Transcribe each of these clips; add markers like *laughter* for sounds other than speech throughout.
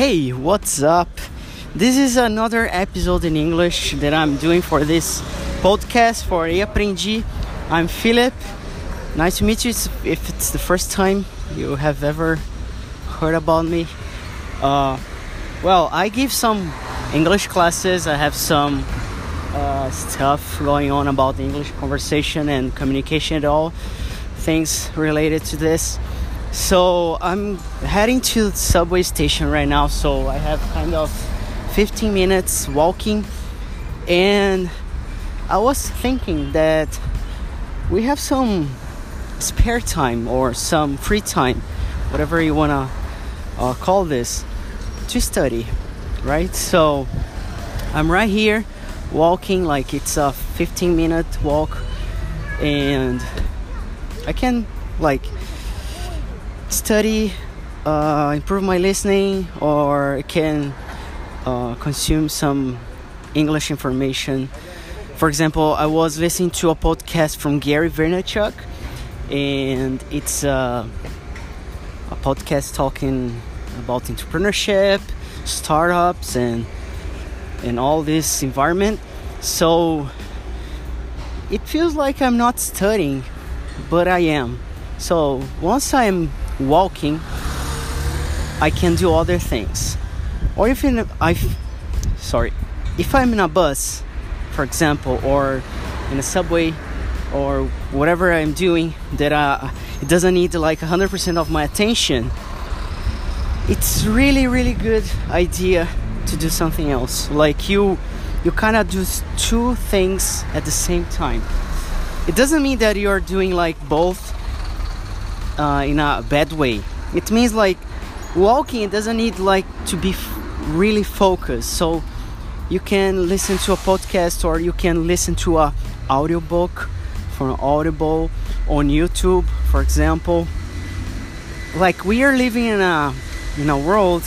Hey, what's up? This is another episode in English that I'm doing for this podcast for Aprendi. I'm Philip. Nice to meet you if it's the first time you have ever heard about me. Uh, well, I give some English classes, I have some uh, stuff going on about English conversation and communication at all, things related to this. So I'm heading to the subway station right now, so I have kind of 15 minutes walking, and I was thinking that we have some spare time or some free time, whatever you wanna uh, call this, to study, right? So I'm right here walking, like it's a 15 minute walk, and I can like study, uh, improve my listening, or can uh, consume some English information. For example, I was listening to a podcast from Gary Vaynerchuk, and it's uh, a podcast talking about entrepreneurship, startups, and and all this environment. So it feels like I'm not studying, but I am. So once I'm walking, I can do other things. Or if in I, sorry, if I'm in a bus, for example, or in a subway, or whatever I'm doing that uh, it doesn't need like 100% of my attention, it's really really good idea to do something else. Like you, you kind of do two things at the same time. It doesn't mean that you're doing like both uh, in a bad way. It means like walking it doesn't need like to be really focused. So you can listen to a podcast or you can listen to a audiobook from Audible on YouTube, for example. Like we are living in a in a world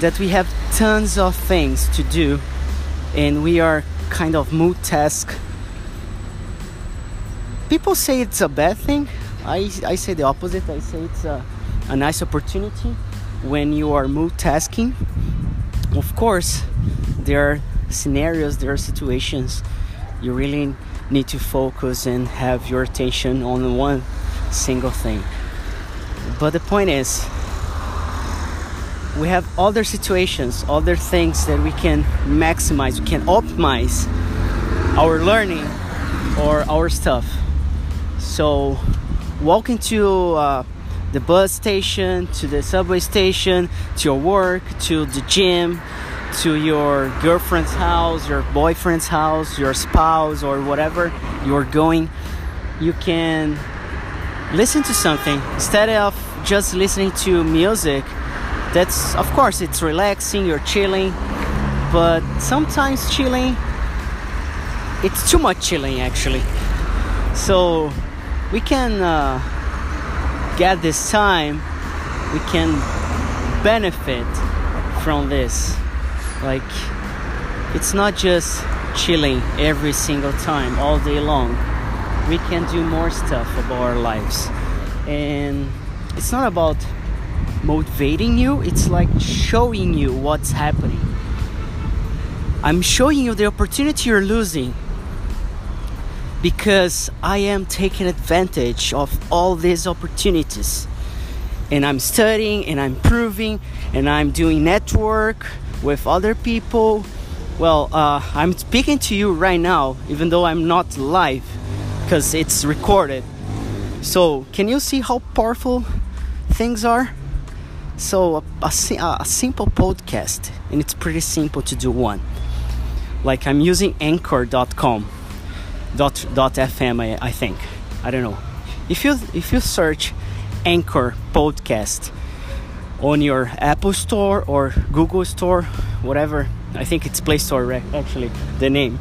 that we have tons of things to do and we are kind of multitask. People say it's a bad thing, I, I say the opposite. I say it's a, a nice opportunity when you are multitasking. Of course, there are scenarios, there are situations you really need to focus and have your attention on one single thing. But the point is, we have other situations, other things that we can maximize, we can optimize our learning or our stuff. So walking to uh, the bus station, to the subway station, to your work, to the gym, to your girlfriend's house, your boyfriend's house, your spouse, or whatever you're going, you can listen to something instead of just listening to music. That's, of course, it's relaxing, you're chilling, but sometimes chilling, it's too much chilling actually. So, we can uh, get this time. We can benefit from this. Like it's not just chilling every single time all day long. We can do more stuff about our lives. And it's not about motivating you it's like showing you what's happening. I'm showing you the opportunity you're losing because I am taking advantage of all these opportunities. And I'm studying and I'm proving and I'm doing network with other people. Well, uh, I'm speaking to you right now, even though I'm not live because it's recorded. So, can you see how powerful things are? So, a, a, a simple podcast, and it's pretty simple to do one. Like, I'm using anchor.com dot dot fm I, I think. I don't know. If you if you search anchor podcast on your apple store or google store whatever i think it's play store actually the name.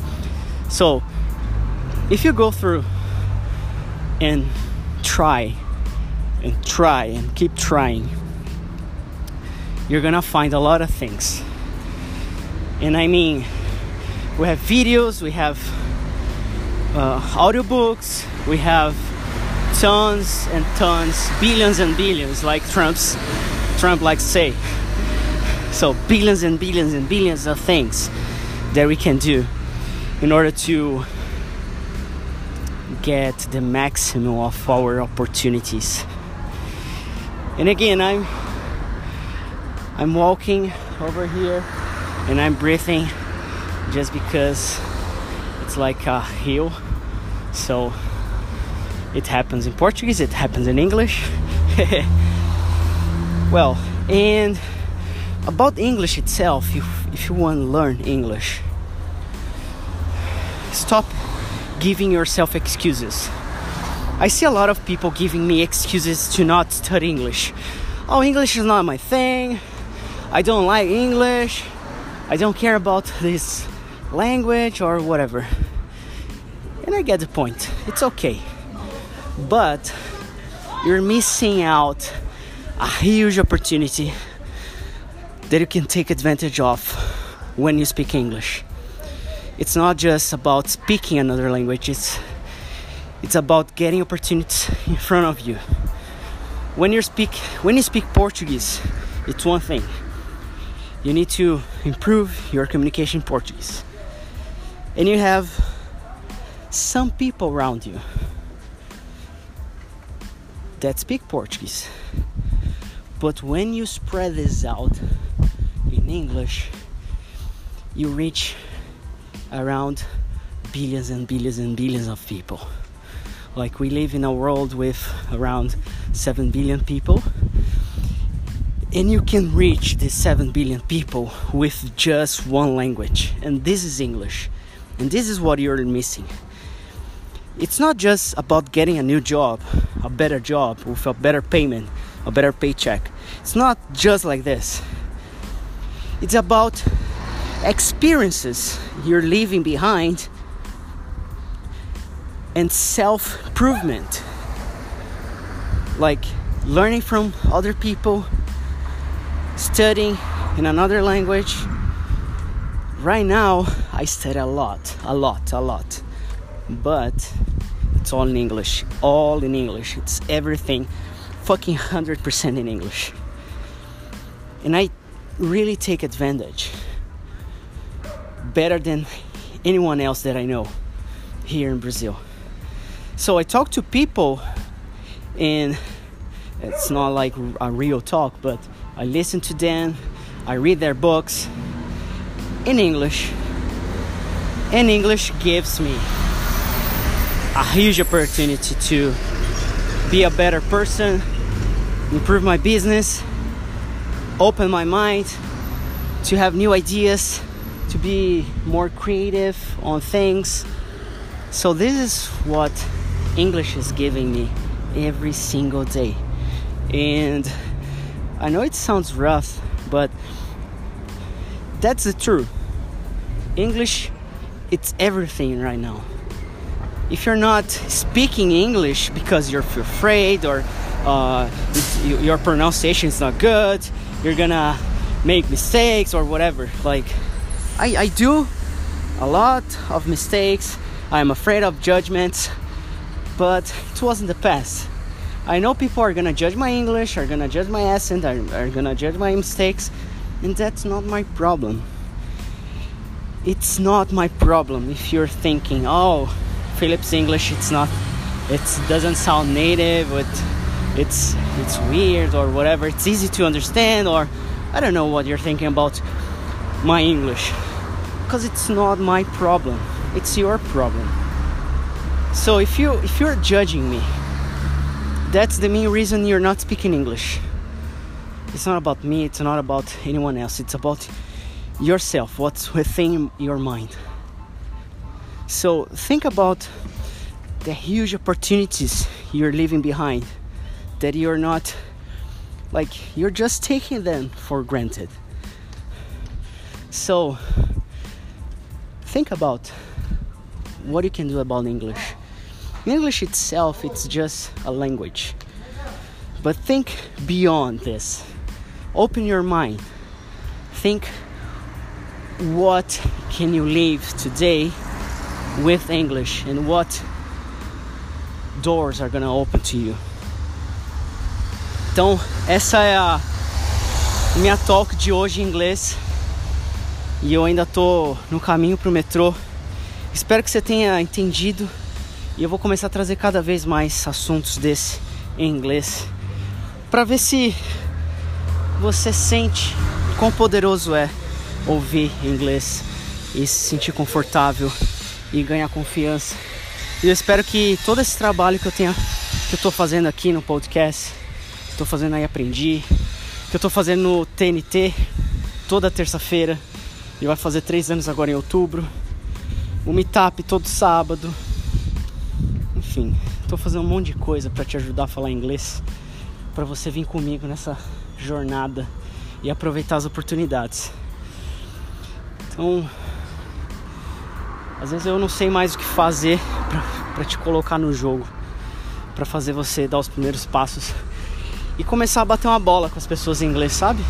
So if you go through and try and try and keep trying you're gonna find a lot of things. And i mean we have videos we have uh, audiobooks, we have tons and tons, billions and billions, like Trump's Trump likes to say. So, billions and billions and billions of things that we can do in order to get the maximum of our opportunities. And again, I'm I'm walking over here and I'm breathing just because like a hill. So it happens in Portuguese, it happens in English. *laughs* well, and about English itself, if, if you want to learn English, stop giving yourself excuses. I see a lot of people giving me excuses to not study English. Oh, English is not my thing. I don't like English. I don't care about this language or whatever. And I get the point. It's okay. But you're missing out a huge opportunity that you can take advantage of when you speak English. It's not just about speaking another language, it's it's about getting opportunities in front of you. When you speak when you speak Portuguese, it's one thing. You need to improve your communication Portuguese. And you have some people around you that speak Portuguese. But when you spread this out in English, you reach around billions and billions and billions of people. Like we live in a world with around 7 billion people, and you can reach these 7 billion people with just one language, and this is English. And this is what you're missing it's not just about getting a new job, a better job with a better payment, a better paycheck. It's not just like this. It's about experiences you're leaving behind and self improvement. Like learning from other people, studying in another language. Right now, I study a lot, a lot, a lot. But it's all in English. All in English. It's everything fucking 100% in English. And I really take advantage better than anyone else that I know here in Brazil. So I talk to people and it's not like a real talk, but I listen to them, I read their books in English. And English gives me a huge opportunity to be a better person, improve my business, open my mind, to have new ideas, to be more creative on things. So, this is what English is giving me every single day. And I know it sounds rough, but that's the truth. English, it's everything right now if you're not speaking English because you're afraid or uh, your pronunciation is not good, you're gonna make mistakes or whatever. Like, I, I do a lot of mistakes. I'm afraid of judgments, but it wasn't the past. I know people are gonna judge my English, are gonna judge my accent, are, are gonna judge my mistakes, and that's not my problem. It's not my problem if you're thinking, oh, Philip's English it's not it doesn't sound native it, it's it's weird or whatever. It's easy to understand or I don't know what you're thinking about my English because it's not my problem. It's your problem. So if you if you're judging me that's the main reason you're not speaking English. It's not about me it's not about anyone else. It's about yourself what's within your mind so think about the huge opportunities you're leaving behind that you're not like you're just taking them for granted. So think about what you can do about English. English itself it's just a language. But think beyond this. Open your mind. Think what can you live today with English and what doors are gonna open to you. Então, essa é a minha talk de hoje em inglês. E eu ainda tô no caminho pro metrô. Espero que você tenha entendido. E eu vou começar a trazer cada vez mais assuntos desse em inglês para ver se você sente quão poderoso é ouvir inglês e se sentir confortável e ganhar confiança. E eu espero que todo esse trabalho que eu tenha que eu tô fazendo aqui no podcast, estou fazendo aí aprendi, que eu tô fazendo no TNT toda terça-feira e vai fazer três anos agora em outubro. O meetup todo sábado. Enfim, tô fazendo um monte de coisa para te ajudar a falar inglês, para você vir comigo nessa jornada e aproveitar as oportunidades. Então, às vezes eu não sei mais o que fazer *laughs* para te colocar no jogo, para fazer você dar os primeiros passos e começar a bater uma bola com as pessoas em inglês, sabe?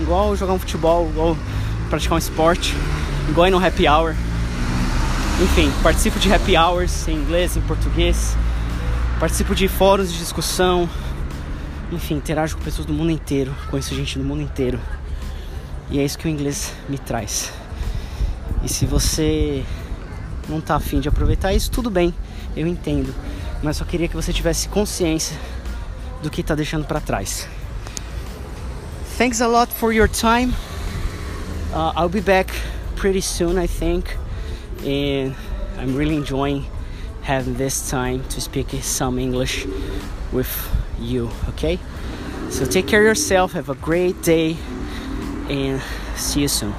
Igual jogar um futebol, igual praticar um esporte, igual ir no happy hour. Enfim, participo de happy hours em inglês, em português, participo de fóruns de discussão, enfim, interajo com pessoas do mundo inteiro, conheço gente do mundo inteiro. E é isso que o inglês me traz. E se você não tá afim de aproveitar isso, tudo bem, eu entendo. Mas só queria que você tivesse consciência do que tá deixando para trás. Thanks a lot for your time. Uh, I'll be back pretty soon, I think. And I'm really enjoying having this time to speak some English with you, okay? So take care of yourself, have a great day, and see you soon.